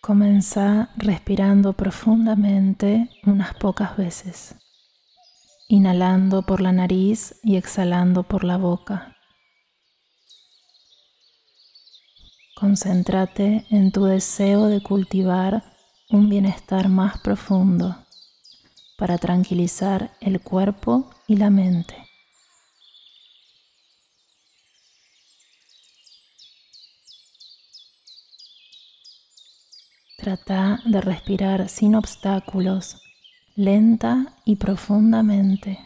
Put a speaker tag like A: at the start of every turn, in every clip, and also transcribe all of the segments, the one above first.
A: Comenzá respirando profundamente unas pocas veces, inhalando por la nariz y exhalando por la boca. Concéntrate en tu deseo de cultivar un bienestar más profundo para tranquilizar el cuerpo y la mente. Trata de respirar sin obstáculos, lenta y profundamente.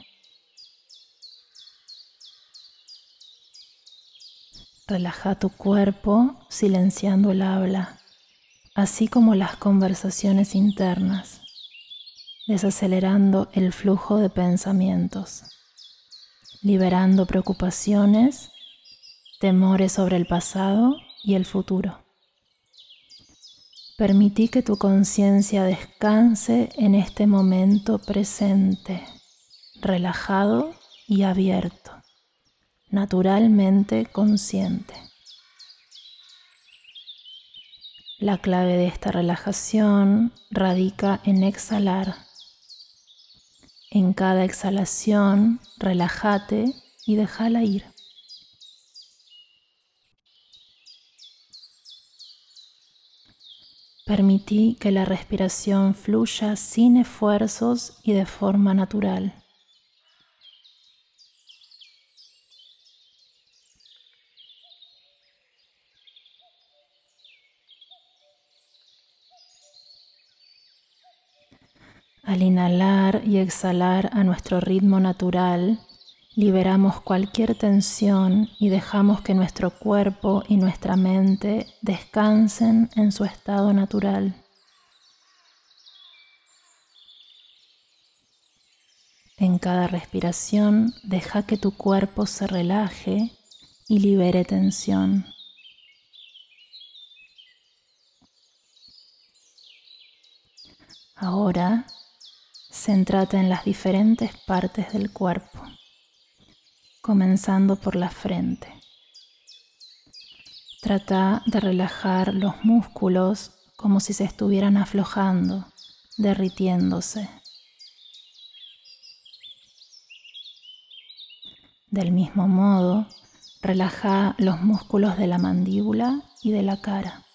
A: Relaja tu cuerpo silenciando el habla, así como las conversaciones internas, desacelerando el flujo de pensamientos, liberando preocupaciones, temores sobre el pasado y el futuro. Permití que tu conciencia descanse en este momento presente, relajado y abierto, naturalmente consciente. La clave de esta relajación radica en exhalar. En cada exhalación, relájate y déjala ir. Permití que la respiración fluya sin esfuerzos y de forma natural. Al inhalar y exhalar a nuestro ritmo natural, liberamos cualquier tensión y dejamos que nuestro cuerpo y nuestra mente descansen en su estado natural. En cada respiración deja que tu cuerpo se relaje y libere tensión. Ahora, céntrate en las diferentes partes del cuerpo comenzando por la frente. Trata de relajar los músculos como si se estuvieran aflojando, derritiéndose. Del mismo modo, relaja los músculos de la mandíbula y de la cara.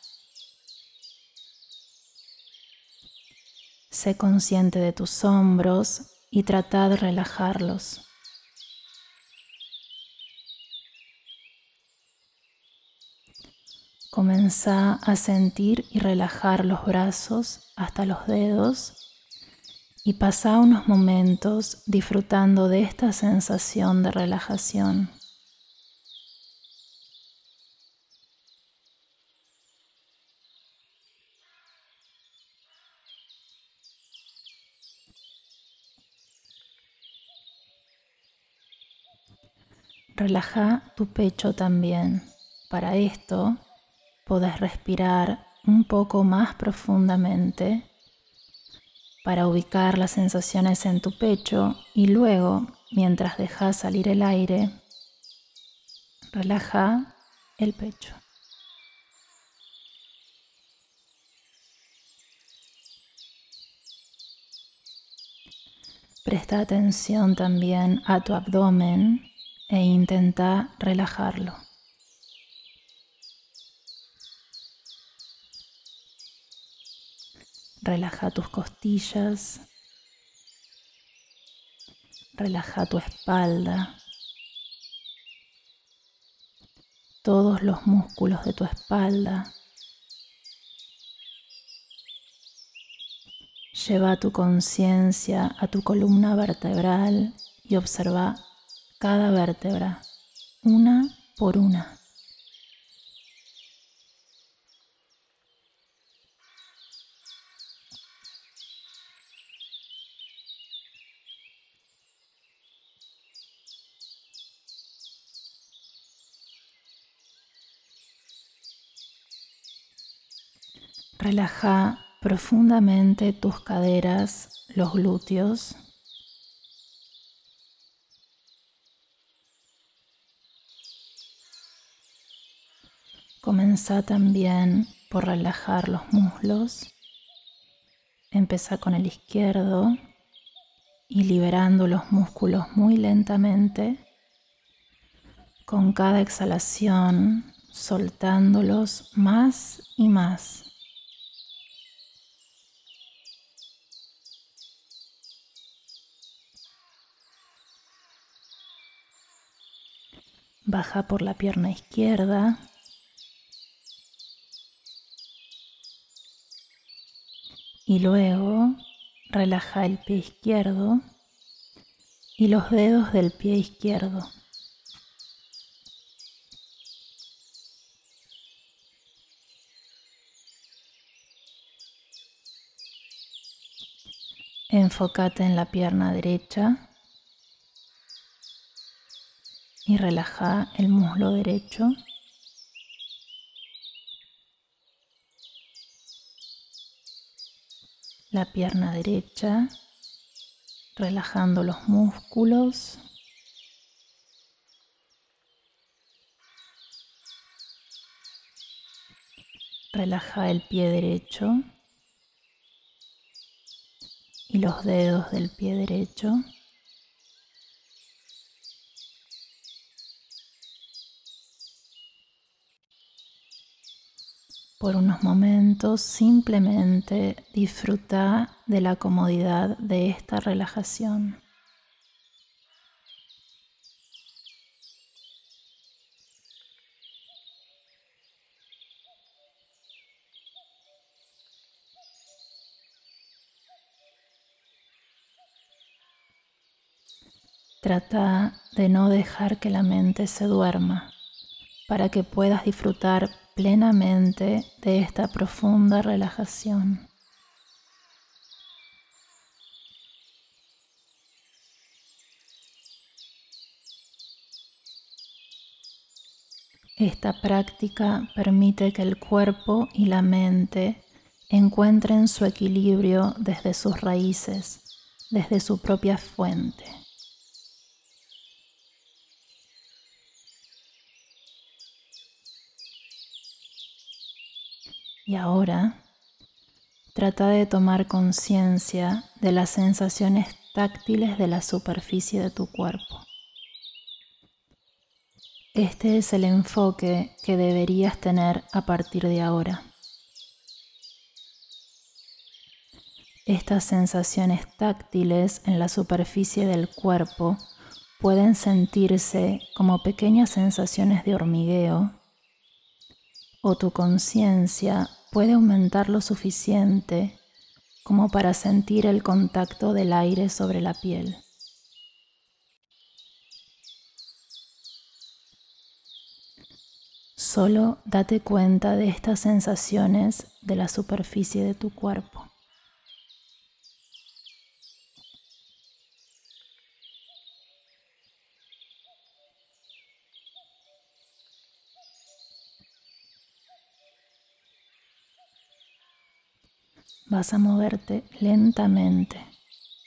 A: Sé consciente de tus hombros y trata de relajarlos. Comenzá a sentir y relajar los brazos hasta los dedos y pasa unos momentos disfrutando de esta sensación de relajación. Relaja tu pecho también. Para esto, podés respirar un poco más profundamente para ubicar las sensaciones en tu pecho y luego, mientras dejas salir el aire, relaja el pecho. Presta atención también a tu abdomen e intenta relajarlo. Relaja tus costillas. Relaja tu espalda. Todos los músculos de tu espalda. Lleva tu conciencia a tu columna vertebral y observa cada vértebra, una por una. Relaja profundamente tus caderas, los glúteos. Comenzá también por relajar los muslos. Empezá con el izquierdo y liberando los músculos muy lentamente. Con cada exhalación, soltándolos más y más. Baja por la pierna izquierda. Y luego relaja el pie izquierdo y los dedos del pie izquierdo. Enfócate en la pierna derecha y relaja el muslo derecho. La pierna derecha, relajando los músculos. Relaja el pie derecho y los dedos del pie derecho. Por unos momentos simplemente disfruta de la comodidad de esta relajación. Trata de no dejar que la mente se duerma para que puedas disfrutar plenamente de esta profunda relajación. Esta práctica permite que el cuerpo y la mente encuentren su equilibrio desde sus raíces, desde su propia fuente. Y ahora trata de tomar conciencia de las sensaciones táctiles de la superficie de tu cuerpo. Este es el enfoque que deberías tener a partir de ahora. Estas sensaciones táctiles en la superficie del cuerpo pueden sentirse como pequeñas sensaciones de hormigueo o tu conciencia puede aumentar lo suficiente como para sentir el contacto del aire sobre la piel. Solo date cuenta de estas sensaciones de la superficie de tu cuerpo. Vas a moverte lentamente,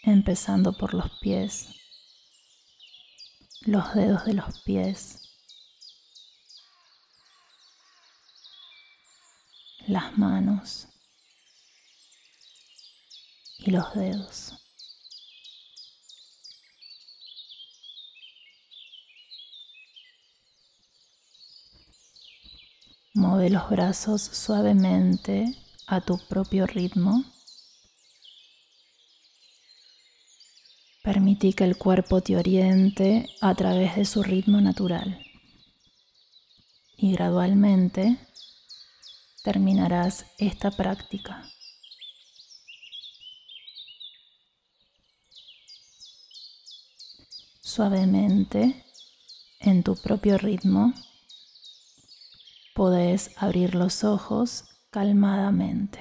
A: empezando por los pies, los dedos de los pies, las manos y los dedos. Mueve los brazos suavemente a tu propio ritmo. Permití que el cuerpo te oriente a través de su ritmo natural. Y gradualmente terminarás esta práctica. Suavemente, en tu propio ritmo, podés abrir los ojos calmadamente.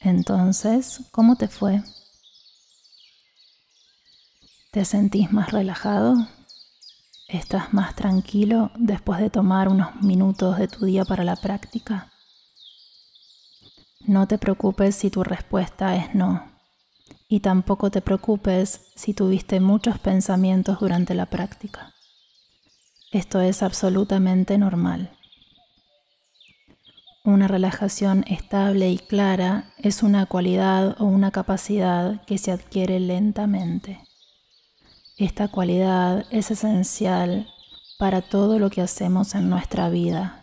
A: Entonces, ¿cómo te fue? ¿Te sentís más relajado? ¿Estás más tranquilo después de tomar unos minutos de tu día para la práctica? No te preocupes si tu respuesta es no. Y tampoco te preocupes si tuviste muchos pensamientos durante la práctica. Esto es absolutamente normal. Una relajación estable y clara es una cualidad o una capacidad que se adquiere lentamente. Esta cualidad es esencial para todo lo que hacemos en nuestra vida.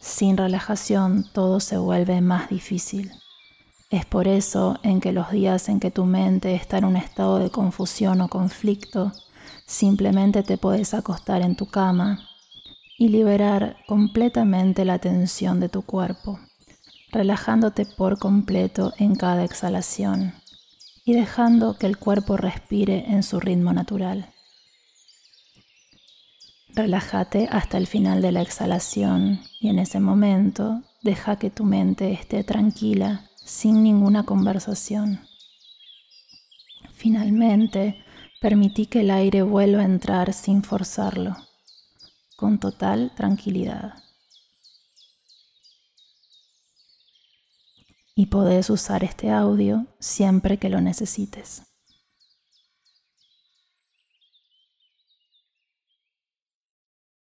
A: Sin relajación todo se vuelve más difícil. Es por eso en que los días en que tu mente está en un estado de confusión o conflicto, simplemente te puedes acostar en tu cama y liberar completamente la tensión de tu cuerpo, relajándote por completo en cada exhalación y dejando que el cuerpo respire en su ritmo natural. Relájate hasta el final de la exhalación y en ese momento deja que tu mente esté tranquila sin ninguna conversación. Finalmente, permití que el aire vuelva a entrar sin forzarlo, con total tranquilidad. Y podés usar este audio siempre que lo necesites.